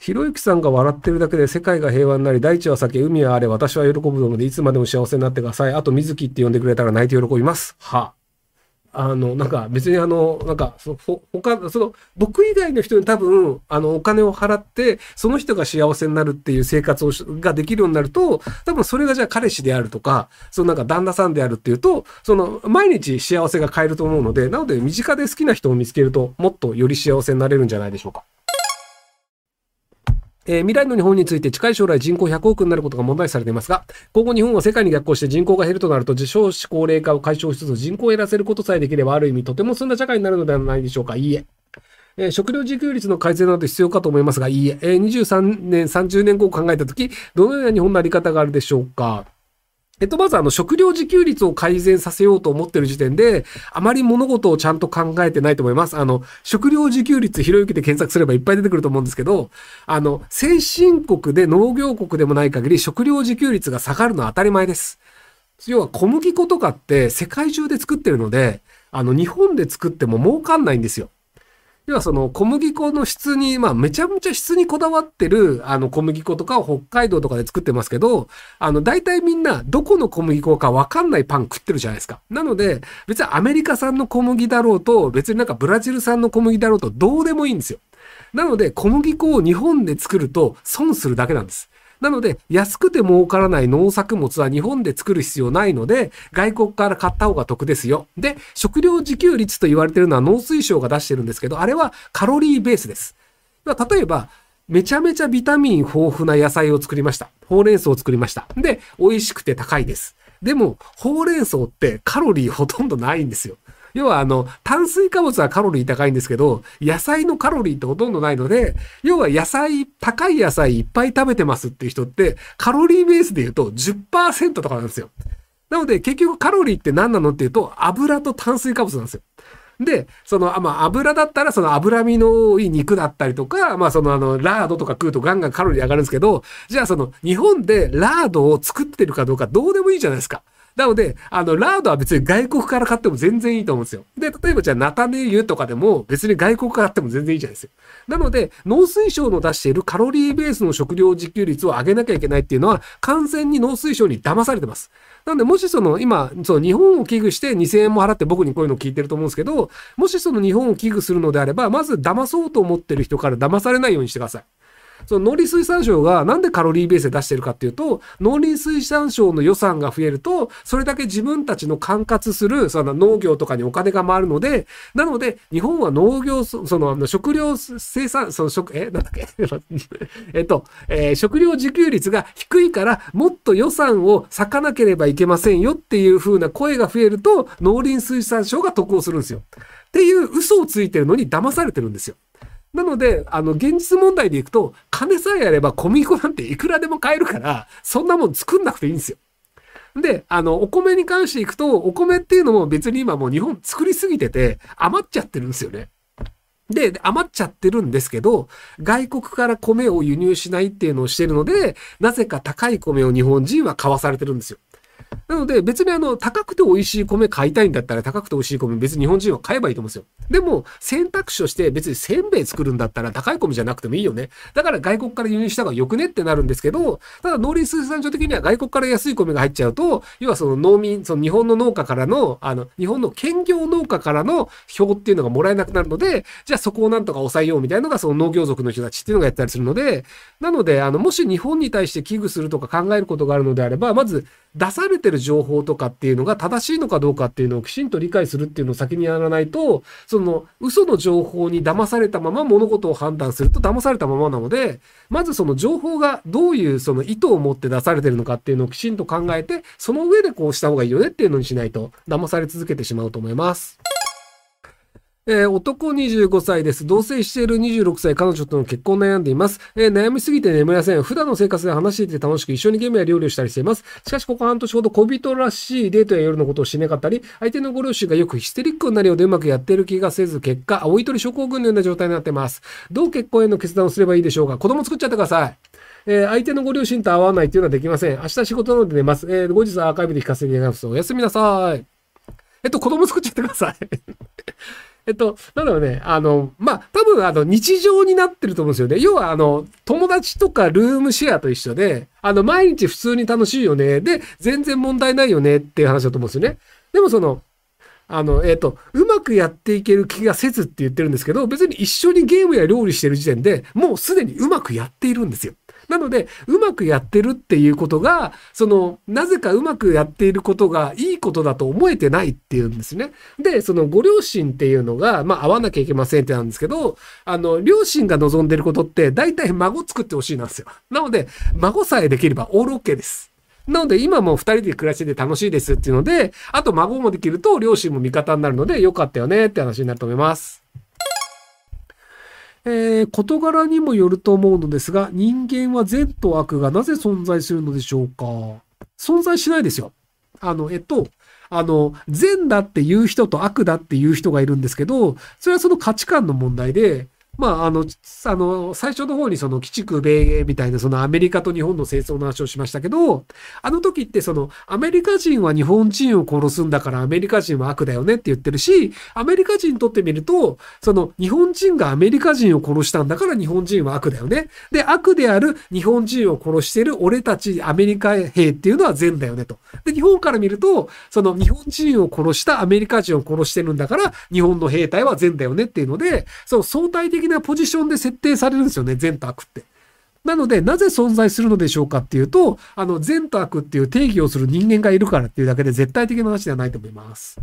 ひろゆきさんが笑ってるだけで世界が平和になり、大地は酒、海はあれ、私は喜ぶので、いつまでも幸せになってください。あと、水木って呼んでくれたら泣いて喜びます。は。あの、なんか別にあの、なんか、そほ他、その、僕以外の人に多分、あの、お金を払って、その人が幸せになるっていう生活をができるようになると、多分それがじゃあ彼氏であるとか、そのなんか旦那さんであるっていうと、その、毎日幸せが変えると思うので、なので身近で好きな人を見つけると、もっとより幸せになれるんじゃないでしょうか。えー、未来の日本について近い将来人口100億になることが問題視されていますが、今後日本は世界に逆行して人口が減るとなると、自少子高齢化を解消しつつ人口を減らせることさえできれば、ある意味とても済んだ社会になるのではないでしょうか。いいえ。えー、食料自給率の改善など必要かと思いますが、いいえ。えー、23年、30年後を考えたとき、どのような日本のあり方があるでしょうか。えっと、まずあの、食料自給率を改善させようと思ってる時点で、あまり物事をちゃんと考えてないと思います。あの、食料自給率ひろゆきで検索すればいっぱい出てくると思うんですけど、あの、先進国で農業国でもない限り食料自給率が下がるのは当たり前です。要は小麦粉とかって世界中で作ってるので、あの、日本で作っても儲かんないんですよ。要はその小麦粉の質に、まあめちゃめちゃ質にこだわってるあの小麦粉とかを北海道とかで作ってますけど、あの大体みんなどこの小麦粉かわかんないパン食ってるじゃないですか。なので別にアメリカ産の小麦だろうと、別になんかブラジル産の小麦だろうとどうでもいいんですよ。なので小麦粉を日本で作ると損するだけなんです。なので、安くて儲からない農作物は日本で作る必要ないので、外国から買った方が得ですよ。で、食料自給率と言われてるのは農水省が出してるんですけど、あれはカロリーベースです。例えば、めちゃめちゃビタミン豊富な野菜を作りました。ほうれん草を作りました。で、美味しくて高いです。でも、ほうれん草ってカロリーほとんどないんですよ。要はあの、炭水化物はカロリー高いんですけど、野菜のカロリーってほとんどないので、要は野菜、高い野菜いっぱい食べてますっていう人って、カロリーベースで言うと10%とかなんですよ。なので結局カロリーって何なのっていうと、油と炭水化物なんですよ。で、その、まあ、油だったら、その脂身の多い肉だったりとか、まあ、その、あの、ラードとか食うとガンガンカロリー上がるんですけど、じゃあ、その、日本でラードを作ってるかどうかどうでもいいじゃないですか。なので、あの、ラードは別に外国から買っても全然いいと思うんですよ。で、例えばじゃあ、菜種油とかでも別に外国から買っても全然いいじゃないですか。なので、農水省の出しているカロリーベースの食料自給率を上げなきゃいけないっていうのは、完全に農水省に騙されてます。なので、もしその、今、そう、日本を危惧して2000円も払って僕にこういうのを聞いてると思うんですけど、もしその日本を危惧するのであれば、まず騙そうと思ってる人から騙されないようにしてください。その農林水産省がなんでカロリーベースで出してるかっていうと、農林水産省の予算が増えると、それだけ自分たちの管轄するその農業とかにお金が回るので、なので、日本は農業、その食料生産、その食、え、なんだっけ えっと、えー、食料自給率が低いから、もっと予算を割かなければいけませんよっていう風な声が増えると、農林水産省が得をするんですよ。っていう嘘をついてるのに騙されてるんですよ。なので、あの、現実問題でいくと、金さえあれば小麦粉なんていくらでも買えるから、そんなもん作んなくていいんですよ。で、あの、お米に関していくと、お米っていうのも別に今もう日本作りすぎてて余っちゃってるんですよね。で、余っちゃってるんですけど、外国から米を輸入しないっていうのをしてるので、なぜか高い米を日本人は買わされてるんですよ。なので別にあの高くて美味しい米買いたいんだったら高くて美味しい米別に日本人は買えばいいと思うんですよ。でも選択肢として別にせんべい作るんだったら高い米じゃなくてもいいよね。だから外国から輸入した方がよくねってなるんですけど、ただ農林水産省的には外国から安い米が入っちゃうと、要はその農民、その日本の農家からの、あの、日本の兼業農家からの票っていうのがもらえなくなるので、じゃあそこをなんとか抑えようみたいなのがその農業族の人たちっていうのがやったりするので、なので、あの、もし日本に対して危惧するとか考えることがあるのであれば、まず出されてる情報とかっていうのが正しいのかどうかっていうのをきちんと理解するっていうのを先にやらないと、その嘘の情報に騙されたまま物事を判断すると騙されたままなので、まずその情報がどういうその意図を持って出されてるのかっていうのをきちんと考えて、その上でこうした方がいいよねっていうのにしないと騙され続けてしまうと思います。えー、男25歳です。同棲している26歳、彼女との結婚悩んでいます。えー、悩みすぎて眠れません。普段の生活で話していて楽しく一緒にゲームや料理をしたりしています。しかし、ここ半年ほど恋人らしいデートや夜のことをしなかったり、相手のご両親がよくヒステリックになるようでうまくやっている気がせず、結果、青い鳥症候群のような状態になっています。どう結婚への決断をすればいいでしょうか？子供作っちゃってください。えー、相手のご両親と会わないっていうのはできません。明日仕事なので寝ます。えー、後日アーカイブで聞かせていただきます。おやすみなさい。えっと、子供作っちゃってください。えっと、なんだろうね、あの、まあ、多分、あの、日常になってると思うんですよね。要は、あの、友達とかルームシェアと一緒で、あの、毎日普通に楽しいよね。で、全然問題ないよねっていう話だと思うんですよね。でも、その、あの、えっ、と、うまくやっていける気がせずって言ってるんですけど、別に一緒にゲームや料理してる時点でもうすでにうまくやっているんですよ。なので、うまくやってるっていうことが、その、なぜかうまくやっていることがいいことだと思えてないっていうんですね。で、そのご両親っていうのが、まあ、合わなきゃいけませんってなんですけど、あの、両親が望んでることって、大体孫作ってほしいなんですよ。なので、孫さえできればオールオッケーです。なので今も二人で暮らしてて楽しいですっていうので、あと孫もできると両親も味方になるのでよかったよねって話になると思います。えー、事柄にもよると思うのですが、人間は善と悪がなぜ存在するのでしょうか？存在しないですよ。あの、えっと、あの、善だっていう人と悪だっていう人がいるんですけど、それはその価値観の問題で、まあ、あの、あの、最初の方にその鬼畜米英みたいなそのアメリカと日本の戦争の話をしましたけど、あの時ってそのアメリカ人は日本人を殺すんだからアメリカ人は悪だよねって言ってるし、アメリカ人にとってみると、その日本人がアメリカ人を殺したんだから日本人は悪だよね。で、悪である日本人を殺してる俺たちアメリカ兵っていうのは善だよねと。で、日本から見ると、その日本人を殺したアメリカ人を殺してるんだから日本の兵隊は善だよねっていうので、その相対的なポジションで設定されるんですよね、善と悪って。なので、なぜ存在するのでしょうかっていうと、あの、善と悪っていう定義をする人間がいるからっていうだけで絶対的な話ではないと思います。